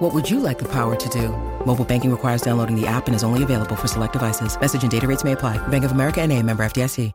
What would you like the power to do? Mobile banking requires downloading the app and is only available for select devices. Message and data rates may apply. Bank of America and a member FDIC.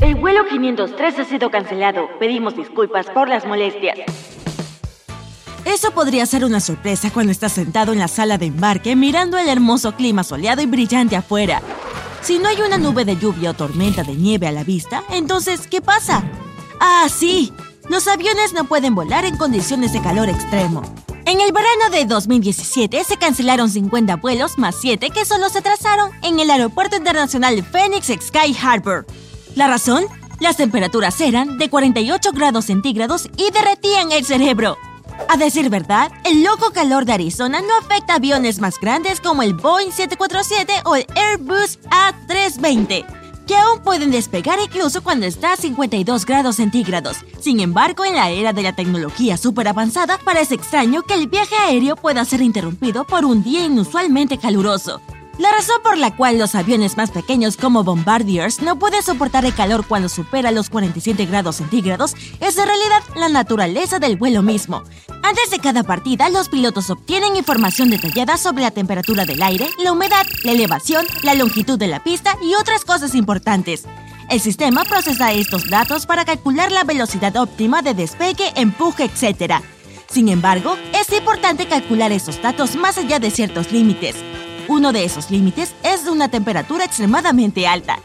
El vuelo 503 ha sido cancelado. Pedimos disculpas por las molestias. Eso podría ser una sorpresa cuando estás sentado en la sala de embarque mirando el hermoso clima soleado y brillante afuera. Si no hay una nube de lluvia o tormenta de nieve a la vista, entonces, ¿qué pasa? Ah, sí, los aviones no pueden volar en condiciones de calor extremo. En el verano de 2017 se cancelaron 50 vuelos más 7 que solo se trazaron en el Aeropuerto Internacional Phoenix Sky Harbor. ¿La razón? Las temperaturas eran de 48 grados centígrados y derretían el cerebro. A decir verdad, el loco calor de Arizona no afecta a aviones más grandes como el Boeing 747 o el Airbus A320, que aún pueden despegar incluso cuando está a 52 grados centígrados. Sin embargo, en la era de la tecnología súper avanzada, parece extraño que el viaje aéreo pueda ser interrumpido por un día inusualmente caluroso. La razón por la cual los aviones más pequeños como Bombardiers no pueden soportar el calor cuando supera los 47 grados centígrados es en realidad la naturaleza del vuelo mismo. Antes de cada partida, los pilotos obtienen información detallada sobre la temperatura del aire, la humedad, la elevación, la longitud de la pista y otras cosas importantes. El sistema procesa estos datos para calcular la velocidad óptima de despegue, empuje, etc. Sin embargo, es importante calcular esos datos más allá de ciertos límites. Uno de esos límites es una temperatura extremadamente alta.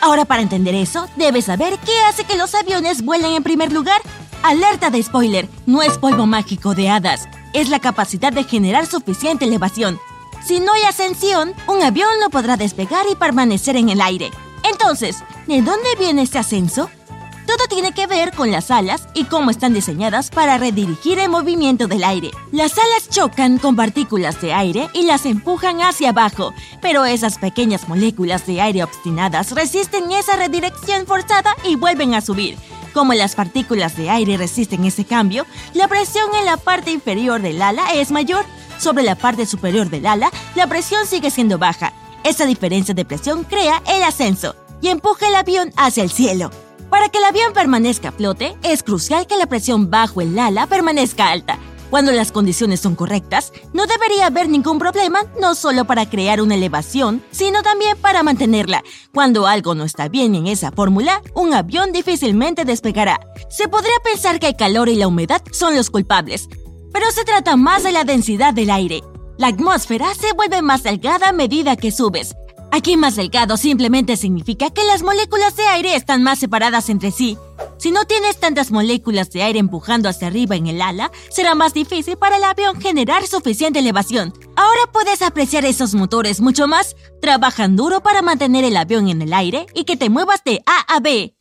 Ahora para entender eso, debes saber qué hace que los aviones vuelen en primer lugar. Alerta de spoiler, no es polvo mágico de hadas, es la capacidad de generar suficiente elevación. Si no hay ascensión, un avión no podrá despegar y permanecer en el aire. Entonces, ¿de dónde viene este ascenso? Todo tiene que ver con las alas y cómo están diseñadas para redirigir el movimiento del aire. Las alas chocan con partículas de aire y las empujan hacia abajo, pero esas pequeñas moléculas de aire obstinadas resisten esa redirección forzada y vuelven a subir. Como las partículas de aire resisten ese cambio, la presión en la parte inferior del ala es mayor. Sobre la parte superior del ala, la presión sigue siendo baja. Esa diferencia de presión crea el ascenso y empuja el avión hacia el cielo. Para que el avión permanezca a flote, es crucial que la presión bajo el ala permanezca alta. Cuando las condiciones son correctas, no debería haber ningún problema, no solo para crear una elevación, sino también para mantenerla. Cuando algo no está bien en esa fórmula, un avión difícilmente despegará. Se podría pensar que el calor y la humedad son los culpables, pero se trata más de la densidad del aire. La atmósfera se vuelve más delgada a medida que subes. Aquí más delgado simplemente significa que las moléculas de aire están más separadas entre sí. Si no tienes tantas moléculas de aire empujando hacia arriba en el ala, será más difícil para el avión generar suficiente elevación. Ahora puedes apreciar esos motores mucho más. Trabajan duro para mantener el avión en el aire y que te muevas de A a B.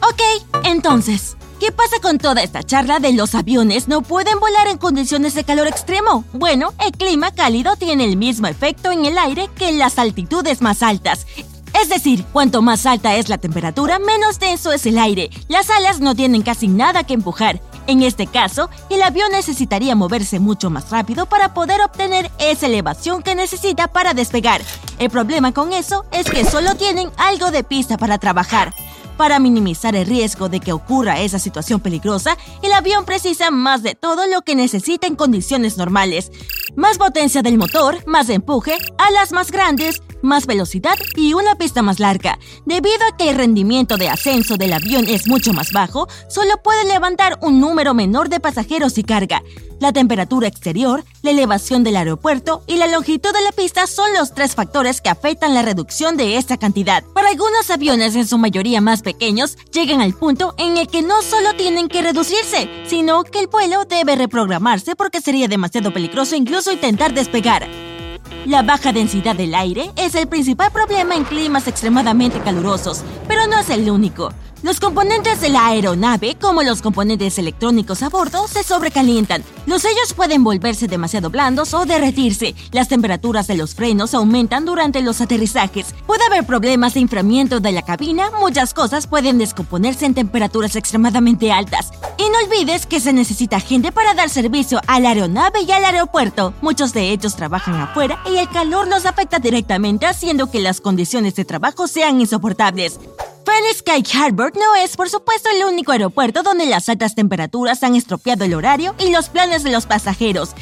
Ok, entonces, ¿Qué pasa con toda esta charla de los aviones no pueden volar en condiciones de calor extremo? Bueno, el clima cálido tiene el mismo efecto en el aire que en las altitudes más altas. Es decir, cuanto más alta es la temperatura, menos denso es el aire. Las alas no tienen casi nada que empujar. En este caso, el avión necesitaría moverse mucho más rápido para poder obtener esa elevación que necesita para despegar. El problema con eso es que solo tienen algo de pista para trabajar. Para minimizar el riesgo de que ocurra esa situación peligrosa, el avión precisa más de todo lo que necesita en condiciones normales. Más potencia del motor, más empuje, alas más grandes, más velocidad y una pista más larga. Debido a que el rendimiento de ascenso del avión es mucho más bajo, solo puede levantar un número menor de pasajeros y carga. La temperatura exterior, la elevación del aeropuerto y la longitud de la pista son los tres factores que afectan la reducción de esta cantidad. Para algunos aviones, en su mayoría más pequeños, llegan al punto en el que no solo tienen que reducirse, sino que el vuelo debe reprogramarse porque sería demasiado peligroso incluso intentar despegar. La baja densidad del aire es el principal problema en climas extremadamente calurosos, pero no es el único. Los componentes de la aeronave, como los componentes electrónicos a bordo, se sobrecalientan. Los sellos pueden volverse demasiado blandos o derretirse. Las temperaturas de los frenos aumentan durante los aterrizajes. Puede haber problemas de inframiento de la cabina. Muchas cosas pueden descomponerse en temperaturas extremadamente altas. Y no olvides que se necesita gente para dar servicio a la aeronave y al aeropuerto. Muchos de ellos trabajan afuera y el calor los afecta directamente haciendo que las condiciones de trabajo sean insoportables. Phoenix Sky Harbor no es, por supuesto, el único aeropuerto donde las altas temperaturas han estropeado el horario y los planes de los pasajeros.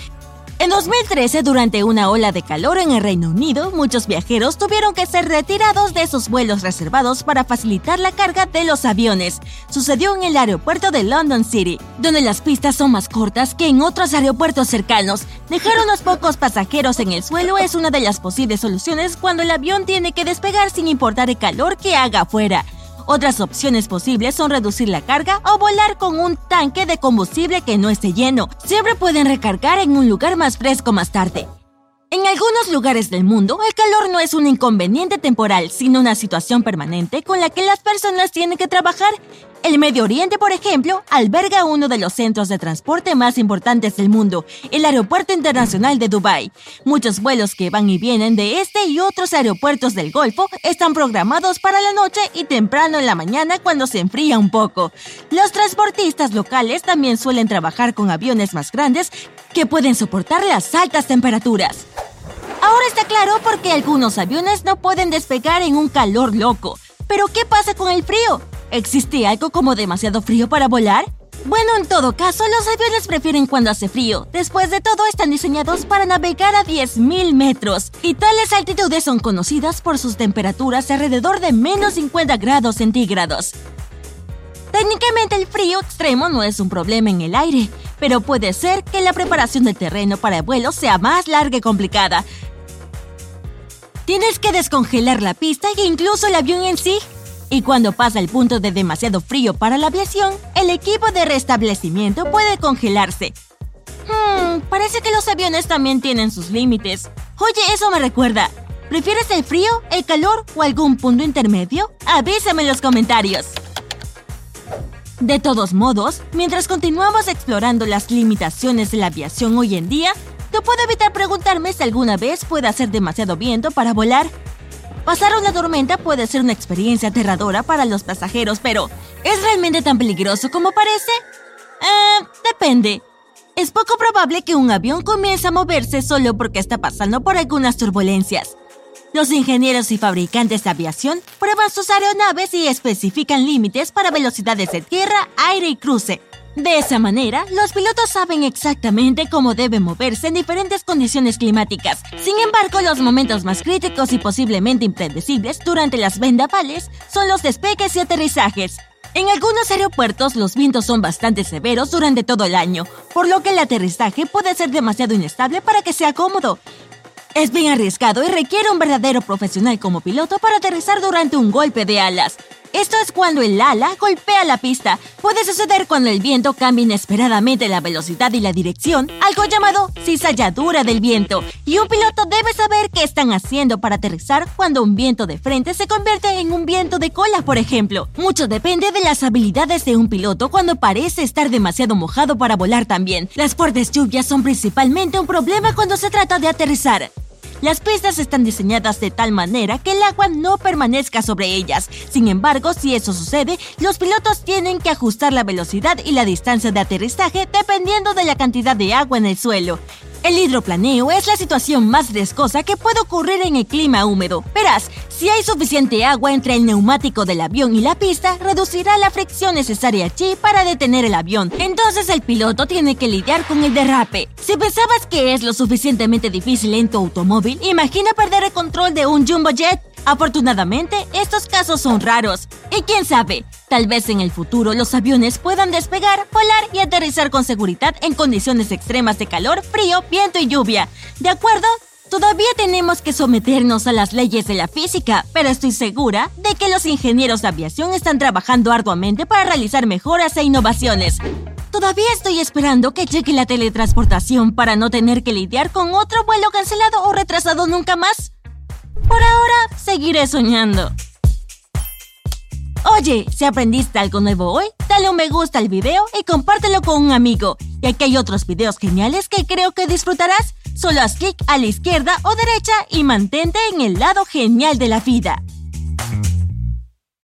En 2013, durante una ola de calor en el Reino Unido, muchos viajeros tuvieron que ser retirados de esos vuelos reservados para facilitar la carga de los aviones. Sucedió en el aeropuerto de London City, donde las pistas son más cortas que en otros aeropuertos cercanos. Dejar unos pocos pasajeros en el suelo es una de las posibles soluciones cuando el avión tiene que despegar sin importar el calor que haga afuera. Otras opciones posibles son reducir la carga o volar con un tanque de combustible que no esté lleno. Siempre pueden recargar en un lugar más fresco más tarde. En algunos lugares del mundo, el calor no es un inconveniente temporal, sino una situación permanente con la que las personas tienen que trabajar. El Medio Oriente, por ejemplo, alberga uno de los centros de transporte más importantes del mundo, el Aeropuerto Internacional de Dubái. Muchos vuelos que van y vienen de este y otros aeropuertos del Golfo están programados para la noche y temprano en la mañana cuando se enfría un poco. Los transportistas locales también suelen trabajar con aviones más grandes que pueden soportar las altas temperaturas. Ahora está claro por qué algunos aviones no pueden despegar en un calor loco. Pero ¿qué pasa con el frío? ¿Existe algo como demasiado frío para volar? Bueno, en todo caso, los aviones prefieren cuando hace frío. Después de todo, están diseñados para navegar a 10.000 metros. Y tales altitudes son conocidas por sus temperaturas alrededor de menos 50 grados centígrados. Técnicamente el frío extremo no es un problema en el aire, pero puede ser que la preparación del terreno para el vuelo sea más larga y complicada, Tienes que descongelar la pista e incluso el avión en sí. Y cuando pasa el punto de demasiado frío para la aviación, el equipo de restablecimiento puede congelarse. Hmm, parece que los aviones también tienen sus límites. Oye, eso me recuerda. ¿Prefieres el frío, el calor o algún punto intermedio? Avísame en los comentarios. De todos modos, mientras continuamos explorando las limitaciones de la aviación hoy en día, no puedo evitar preguntarme si alguna vez puede hacer demasiado viento para volar. Pasar una tormenta puede ser una experiencia aterradora para los pasajeros, pero ¿es realmente tan peligroso como parece? Eh, depende. Es poco probable que un avión comience a moverse solo porque está pasando por algunas turbulencias. Los ingenieros y fabricantes de aviación prueban sus aeronaves y especifican límites para velocidades de tierra, aire y cruce. De esa manera, los pilotos saben exactamente cómo deben moverse en diferentes condiciones climáticas. Sin embargo, los momentos más críticos y posiblemente impredecibles durante las vendavales son los despegues y aterrizajes. En algunos aeropuertos los vientos son bastante severos durante todo el año, por lo que el aterrizaje puede ser demasiado inestable para que sea cómodo. Es bien arriesgado y requiere un verdadero profesional como piloto para aterrizar durante un golpe de alas. Esto es cuando el ala golpea la pista. Puede suceder cuando el viento cambia inesperadamente la velocidad y la dirección, algo llamado cizalladura del viento. Y un piloto debe saber qué están haciendo para aterrizar cuando un viento de frente se convierte en un viento de cola, por ejemplo. Mucho depende de las habilidades de un piloto cuando parece estar demasiado mojado para volar también. Las fuertes lluvias son principalmente un problema cuando se trata de aterrizar. Las pistas están diseñadas de tal manera que el agua no permanezca sobre ellas. Sin embargo, si eso sucede, los pilotos tienen que ajustar la velocidad y la distancia de aterrizaje dependiendo de la cantidad de agua en el suelo. El hidroplaneo es la situación más riesgosa que puede ocurrir en el clima húmedo. Verás, si hay suficiente agua entre el neumático del avión y la pista, reducirá la fricción necesaria allí para detener el avión. Entonces el piloto tiene que lidiar con el derrape. Si pensabas que es lo suficientemente difícil en tu automóvil, imagina perder el control de un jumbo jet. Afortunadamente, estos casos son raros. Y quién sabe, tal vez en el futuro los aviones puedan despegar, volar y aterrizar con seguridad en condiciones extremas de calor, frío, viento y lluvia. ¿De acuerdo? Todavía tenemos que someternos a las leyes de la física, pero estoy segura de que los ingenieros de aviación están trabajando arduamente para realizar mejoras e innovaciones. Todavía estoy esperando que llegue la teletransportación para no tener que lidiar con otro vuelo cancelado o retrasado nunca más. Por ahora, seguiré soñando. Oye, si aprendiste algo nuevo hoy, dale un me gusta al video y compártelo con un amigo. Y aquí hay otros videos geniales que creo que disfrutarás. Solo haz clic a la izquierda o derecha y mantente en el lado genial de la vida.